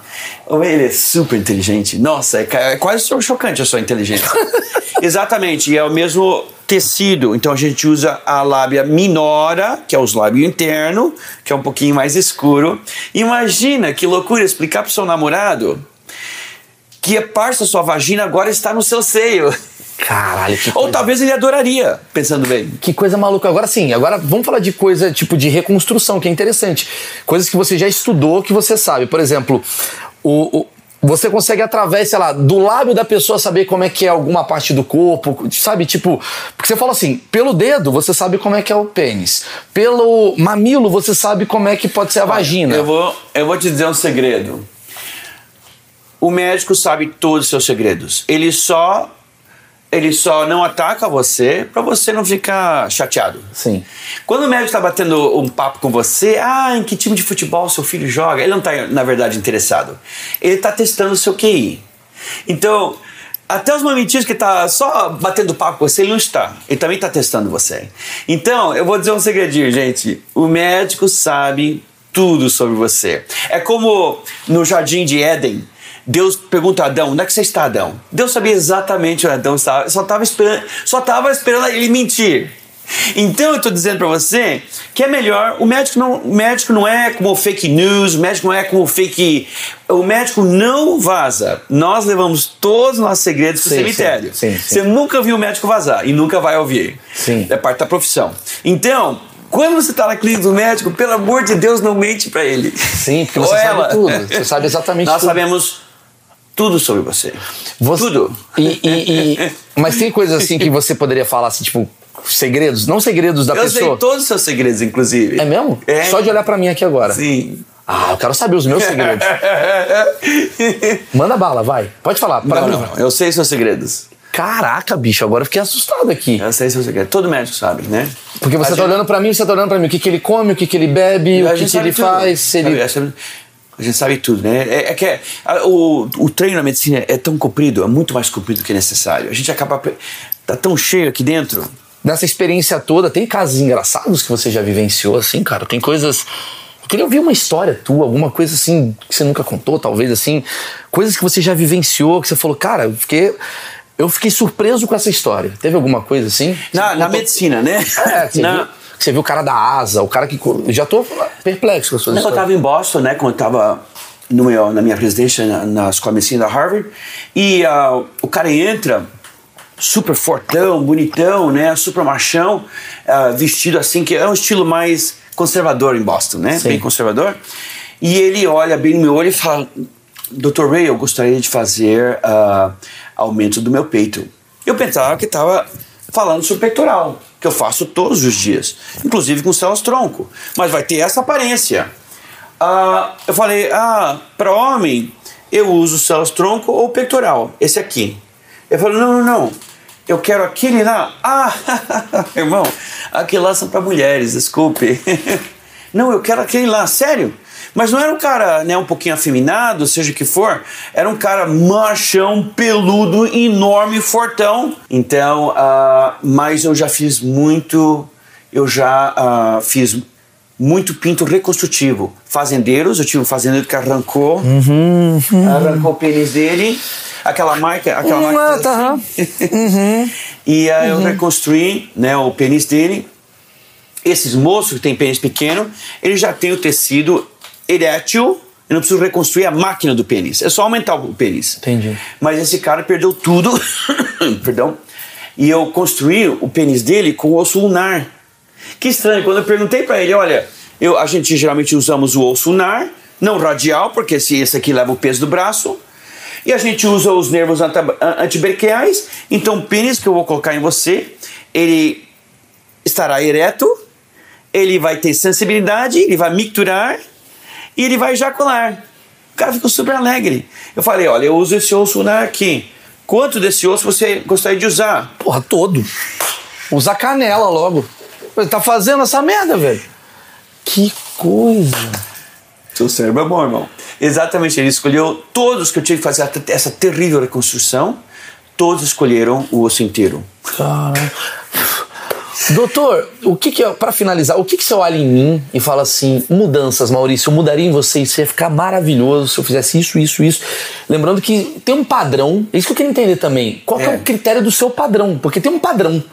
Ele é super inteligente. Nossa, é, é quase cho- chocante a sua inteligência. Exatamente, e é o mesmo tecido. Então a gente usa a lábia minora, que é os lábios interno, que é um pouquinho mais escuro. Imagina que loucura explicar pro seu namorado que a parte da sua vagina agora está no seu seio. Caralho, que Ou coisa, talvez ele adoraria, pensando bem. que coisa maluca. Agora sim, agora vamos falar de coisa tipo de reconstrução, que é interessante. Coisas que você já estudou, que você sabe. Por exemplo, o, o- você consegue através, sei lá, do lábio da pessoa saber como é que é alguma parte do corpo, sabe? Tipo, porque você fala assim, pelo dedo você sabe como é que é o pênis. Pelo mamilo você sabe como é que pode ser a vagina. Eu vou, eu vou te dizer um segredo. O médico sabe todos os seus segredos. Ele só ele só não ataca você para você não ficar chateado. Sim. Quando o médico está batendo um papo com você, ah, em que time de futebol seu filho joga? Ele não está, na verdade, interessado. Ele está testando o seu QI. Então, até os momentinhos que está só batendo papo com você, ele não está. Ele também está testando você. Então, eu vou dizer um segredinho, gente. O médico sabe tudo sobre você. É como no jardim de Éden. Deus pergunta a Adão, onde é que você está, Adão? Deus sabia exatamente onde Adão estava, só estava esperando, só estava esperando ele mentir. Então eu estou dizendo para você que é melhor. O médico não, o médico não é como fake news, o médico não é como fake. O médico não vaza. Nós levamos todos os nossos segredos para o cemitério. Sim, sim, você nunca viu o médico vazar e nunca vai ouvir. Sim. É parte da profissão. Então, quando você está na clínica do médico, pelo amor de Deus, não mente para ele. Sim, porque você Ou sabe ela. tudo. Você sabe exatamente Nós tudo. sabemos tudo sobre você. Você- Tudo. E, e- e- mas tem coisas assim que você poderia falar assim, tipo, segredos, não segredos da Eu pessoa. sei todos os seus segredos, inclusive. É mesmo? É. Só de olhar pra mim aqui agora. Sim. Ah, eu quero saber os meus segredos. Manda bala, vai. Pode falar. Não, mim. não, eu sei seus segredos. Caraca, bicho, agora eu fiquei assustado aqui. Eu sei seus segredos. Todo médico sabe, né? Porque você A tá gente- olhando pra mim, você tá olhando pra mim. O que, que ele come, o que, que ele bebe, A o que, que ele tudo. faz. Se ele... A gente- sabe tudo, né? É, é que é- a- o, o treino na medicina é tão comprido, é muito mais comprido do que necessário. A gente acaba. Tá tão cheio aqui dentro. Nessa experiência toda, tem casos engraçados que você já vivenciou, assim, cara? Tem coisas. Eu queria ouvir uma história tua, alguma coisa assim que você nunca contou, talvez assim. Coisas que você já vivenciou, que você falou, cara, eu fiquei. Eu fiquei surpreso com essa história. Teve alguma coisa assim? Na, na medicina, né? É, Na- viu, você viu o cara da asa, o cara que. Eu já tô perplexo com a sua Não, eu estava em Boston, né, quando eu estava no meu, na minha residência na, na escola de medicina da Harvard, e ah, o cara entra super fortão, bonitão, né, super machão, ah, vestido assim, que é um estilo mais conservador em Boston, né, Sim. bem conservador, e ele olha bem no meu olho e fala, Dr. Ray, eu gostaria de fazer ah, aumento do meu peito. Eu pensava que estava falando sobre peitoral, que eu faço todos os dias, inclusive com células tronco, mas vai ter essa aparência. Ah, eu falei, ah, para homem, eu uso células tronco ou pectoral, esse aqui. Ele falou, não, não, não, eu quero aquele lá. Ah, irmão, aquele lá são para mulheres, desculpe. não, eu quero aquele lá, sério. Mas não era um cara né, um pouquinho afeminado, seja o que for, era um cara machão, peludo, enorme, fortão. Então, ah, mas eu já fiz muito, eu já ah, fiz muito pinto reconstrutivo. Fazendeiros, eu tive um fazendeiro que arrancou, arrancou o pênis dele, aquela marca, aquela Hum, marca. tá, assim. e aí eu reconstruí né, o pênis dele. Esses moços que têm pênis pequeno, eles já têm o tecido erétil. Eu não preciso reconstruir a máquina do pênis. É só aumentar o pênis. Entendi. Mas esse cara perdeu tudo. Perdão. E eu construí o pênis dele com osso lunar. Que estranho, quando eu perguntei para ele, olha, eu, a gente geralmente usamos o osso lunar, não radial, porque esse, esse aqui leva o peso do braço. E a gente usa os nervos antibraquiais. Então o pênis que eu vou colocar em você, ele estará ereto, ele vai ter sensibilidade, ele vai micturar e ele vai ejacular. O cara ficou super alegre. Eu falei, olha, eu uso esse osso lunar aqui. Quanto desse osso você gostaria de usar? Porra, todo. Usa canela logo. Você tá fazendo essa merda, velho. Que coisa. Seu cérebro é bom, irmão. Exatamente, ele escolheu todos que eu tive que fazer essa terrível reconstrução, todos escolheram o osso inteiro. Cara. Doutor, o que que é, pra finalizar, o que que você olha em mim e fala assim, mudanças, Maurício, eu mudaria em você, isso ia ficar maravilhoso se eu fizesse isso, isso, isso. Lembrando que tem um padrão, é isso que eu queria entender também. Qual que é É. o critério do seu padrão? Porque tem um padrão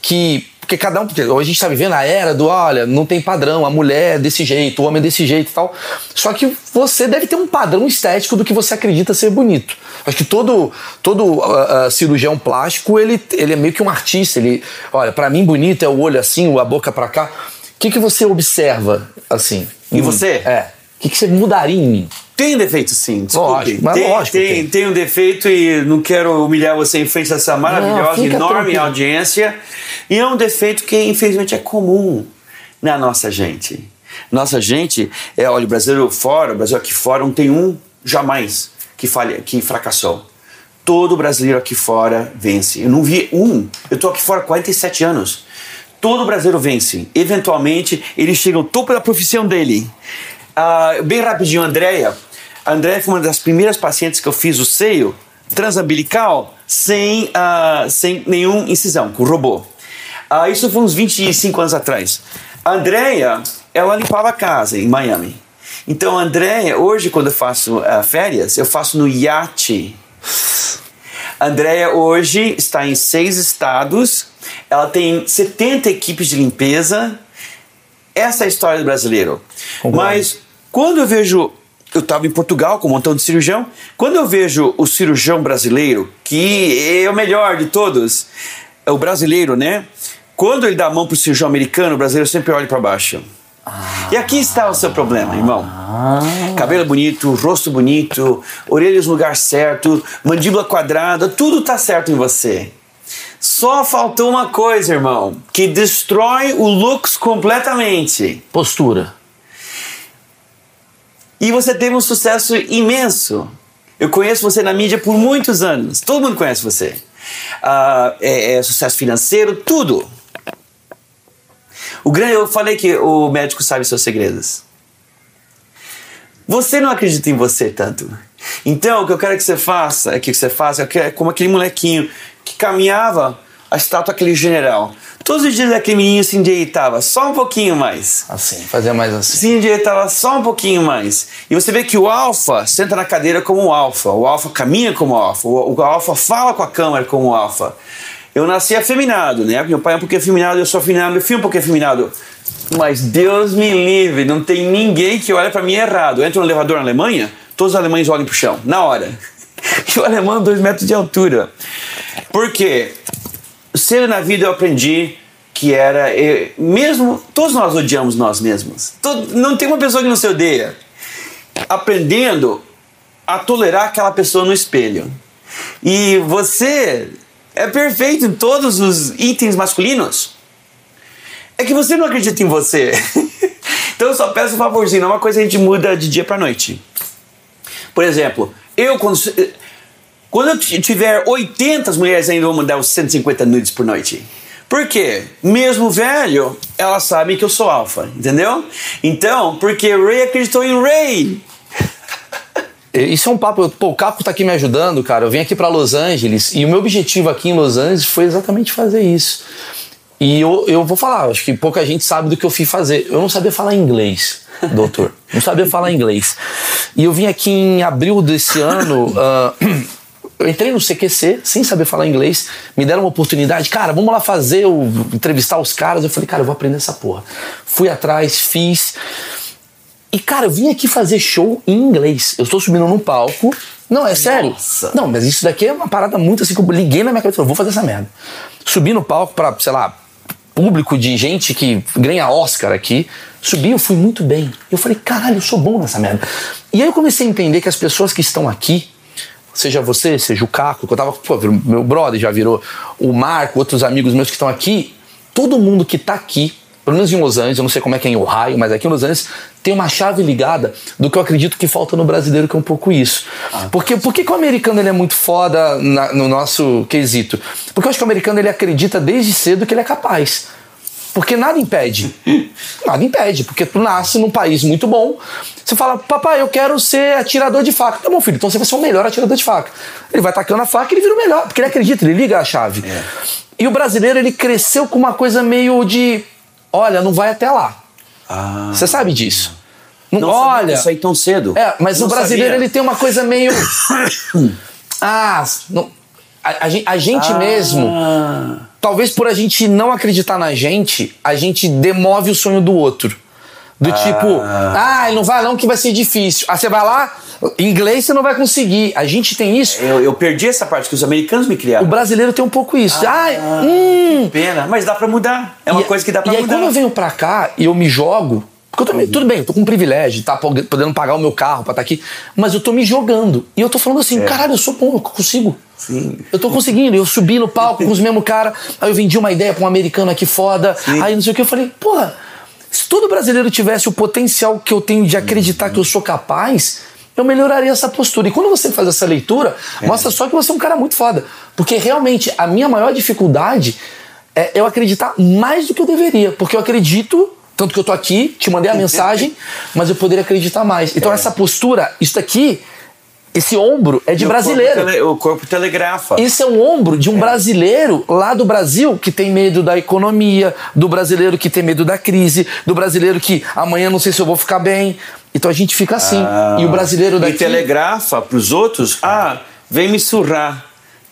que porque cada um, porque hoje a gente tá vivendo a era do, olha, não tem padrão, a mulher é desse jeito, o homem é desse jeito e tal. Só que você deve ter um padrão estético do que você acredita ser bonito. Acho que todo todo ah, ah, cirurgião plástico, ele, ele é meio que um artista, ele, olha, pra mim bonito é o olho assim, a boca pra cá. O que que você observa assim? Em você? É. O que que você mudaria em mim? Tem defeito sim, desculpe. Lógico, mas tem, lógico tem, tem. tem um defeito e não quero humilhar você em frente a essa maravilhosa, fica enorme tranquilo. audiência. E é um defeito que infelizmente é comum na nossa gente. Nossa gente, é, olha, o brasileiro fora, o Brasil aqui fora, não tem um jamais que, falha, que fracassou. todo brasileiro aqui fora vence. Eu não vi um. Eu tô aqui fora há 47 anos. Todo brasileiro vence. Eventualmente, ele chega ao topo da profissão dele. Uh, bem rapidinho, Andréia. A Andréia foi uma das primeiras pacientes que eu fiz o seio transumbilical sem, uh, sem nenhum incisão, com robô. Uh, isso foi uns 25 anos atrás. A Andréia, ela limpava a casa em Miami. Então, a Andréia, hoje, quando eu faço uh, férias, eu faço no iate. A Andréia hoje está em seis estados, ela tem 70 equipes de limpeza. Essa é a história do brasileiro. Mas quando eu vejo eu estava em Portugal com um montão de cirurgião. Quando eu vejo o cirurgião brasileiro, que é o melhor de todos, é o brasileiro, né? Quando ele dá a mão para o cirurgião americano, o brasileiro sempre olha para baixo. E aqui está o seu problema, irmão. Ah, Cabelo bonito, rosto bonito, orelhas no lugar certo, mandíbula quadrada, tudo está certo em você. Só faltou uma coisa, irmão, que destrói o looks completamente. Postura. E você teve um sucesso imenso. Eu conheço você na mídia por muitos anos. Todo mundo conhece você. Uh, é, é, sucesso financeiro, tudo. O grande, eu falei que o médico sabe seus segredos. Você não acredita em você tanto. Então, o que eu quero que você faça, é que você faça, é como aquele molequinho que caminhava a estátua daquele general. Todos os dias aquele menino se endireitava só um pouquinho mais. Assim, fazia mais assim. Se endireitava só um pouquinho mais. E você vê que o alfa senta na cadeira como o alfa. O alfa caminha como o alfa. O, alfa fala com a câmera como o alfa. Eu nasci afeminado, né? Meu pai é um pouquinho afeminado, eu sou afeminado, meu filho é um pouquinho afeminado. Mas Deus me livre, não tem ninguém que olhe para mim errado. Eu entro no elevador na Alemanha, todos os alemães olham pro chão, na hora. E o alemão, dois metros de altura. Por quê? Cedo na vida eu aprendi que era, eu, mesmo, todos nós odiamos nós mesmos. Todo, não tem uma pessoa que não se odeia. Aprendendo a tolerar aquela pessoa no espelho. E você é perfeito em todos os itens masculinos. É que você não acredita em você. então eu só peço um favorzinho, não é uma coisa que a gente muda de dia para noite. Por exemplo, eu quando quando eu tiver 80 mulheres ainda vou mandar os 150 nudes por noite. Por quê? Mesmo velho, elas sabem que eu sou alfa, entendeu? Então, porque Ray acreditou em Ray. Isso é um papo. Pô, o Capo tá aqui me ajudando, cara. Eu vim aqui para Los Angeles e o meu objetivo aqui em Los Angeles foi exatamente fazer isso. E eu, eu vou falar, acho que pouca gente sabe do que eu fui fazer. Eu não sabia falar inglês, doutor. Não sabia falar inglês. E eu vim aqui em abril desse ano. Uh, eu entrei no CQC sem saber falar inglês, me deram uma oportunidade, cara, vamos lá fazer, o, entrevistar os caras. Eu falei, cara, eu vou aprender essa porra. Fui atrás, fiz. E, cara, eu vim aqui fazer show em inglês. Eu estou subindo num palco. Não, é sério. Nossa. Não, mas isso daqui é uma parada muito assim que eu liguei na minha cabeça e falei, vou fazer essa merda. Subi no palco pra, sei lá, público de gente que ganha Oscar aqui. Subi, eu fui muito bem. Eu falei, caralho, eu sou bom nessa merda. E aí eu comecei a entender que as pessoas que estão aqui, seja você, seja o Caco, que eu tava, pô, meu brother já virou, o Marco, outros amigos meus que estão aqui, todo mundo que tá aqui, pelo menos em Los Angeles, eu não sei como é que é em Ohio, mas aqui em Los Angeles tem uma chave ligada do que eu acredito que falta no brasileiro, que é um pouco isso. Ah, Porque por que, o americano ele é muito foda na, no nosso quesito? Porque eu acho que o americano ele acredita desde cedo que ele é capaz. Porque nada impede. nada impede. Porque tu nasce num país muito bom. Você fala, papai, eu quero ser atirador de faca. Tá bom, filho, então você vai ser o melhor atirador de faca. Ele vai tacando a faca e ele vira o melhor. Porque ele acredita, ele liga a chave. É. E o brasileiro, ele cresceu com uma coisa meio de: olha, não vai até lá. Ah. Você sabe disso. Não, não olha. Isso aí tão cedo. É, mas não o brasileiro, sabia. ele tem uma coisa meio. ah, não, a, a, a gente ah. mesmo talvez por a gente não acreditar na gente, a gente demove o sonho do outro. Do ah. tipo, ah, não vai não que vai ser difícil. Aí você vai lá, em inglês você não vai conseguir. A gente tem isso. Eu, eu perdi essa parte que os americanos me criaram. O brasileiro tem um pouco isso. Ah, hum. pena. Mas dá pra mudar. É uma e, coisa que dá pra e mudar. E aí quando eu venho pra cá e eu me jogo, porque eu tô, tudo bem, eu tô com um privilégio de tá podendo pagar o meu carro pra estar tá aqui, mas eu tô me jogando. E eu tô falando assim, é. caralho, eu sou bom, eu consigo. Sim. Eu tô conseguindo. Eu subi no palco com os mesmos caras, aí eu vendi uma ideia pra um americano aqui foda, Sim. aí não sei o que, eu falei, porra, se todo brasileiro tivesse o potencial que eu tenho de acreditar que eu sou capaz, eu melhoraria essa postura. E quando você faz essa leitura, é. mostra só que você é um cara muito foda. Porque realmente a minha maior dificuldade é eu acreditar mais do que eu deveria. Porque eu acredito, tanto que eu tô aqui, te mandei a mensagem, mas eu poderia acreditar mais. Então é. essa postura, isso aqui esse ombro é de brasileiro. O corpo, tele, o corpo telegrafa. Esse é um ombro de um é. brasileiro lá do Brasil que tem medo da economia, do brasileiro que tem medo da crise, do brasileiro que amanhã não sei se eu vou ficar bem. Então a gente fica assim. Ah, e o brasileiro daqui. E telegrafa pros outros: ah, vem me surrar.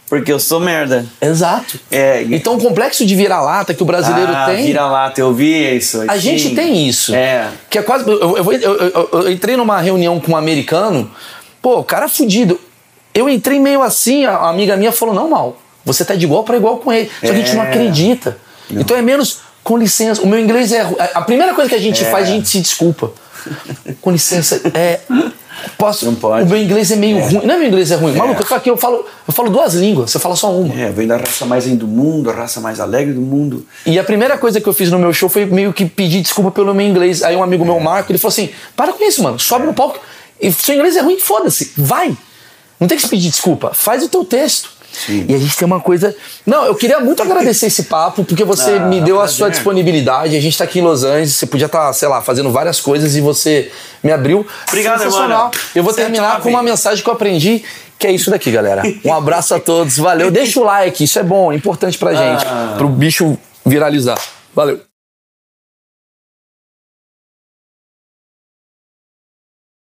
Porque eu sou merda. Exato. É, então o complexo de vira-lata que o brasileiro ah, tem. Vira-lata, eu vi isso. A gente tem isso. É. Que é quase. Eu, eu, eu, eu entrei numa reunião com um americano Pô, o cara é fudido. Eu entrei meio assim, a amiga minha falou: não, mal, você tá de igual para igual com ele. Só que a gente não é. acredita. Não. Então é menos, com licença. O meu inglês é. A primeira coisa que a gente é. faz, a gente se desculpa. com licença, é. Posso, não pode. O meu inglês é meio é. ruim. Não é meu inglês é ruim. É. Maluco, eu tô aqui, eu falo, eu falo duas línguas, você fala só uma. É, vem da raça mais do mundo, a raça mais alegre do mundo. E a primeira coisa que eu fiz no meu show foi meio que pedir desculpa pelo meu inglês. Aí um amigo meu, Marco, ele falou assim: para com isso, mano, sobe no palco. E seu inglês é ruim, foda-se, vai. Não tem que se pedir desculpa, faz o teu texto. Sim. E a gente tem uma coisa. Não, eu queria muito agradecer esse papo, porque você ah, me deu a sua disponibilidade. A gente está aqui em Los Angeles, você podia estar, tá, sei lá, fazendo várias coisas e você me abriu. Obrigado, Sensacional. Mano. Eu vou terminar com uma mensagem que eu aprendi, que é isso daqui, galera. Um abraço a todos, valeu. Deixa o like, isso é bom, é importante pra gente, ah. pro bicho viralizar. Valeu.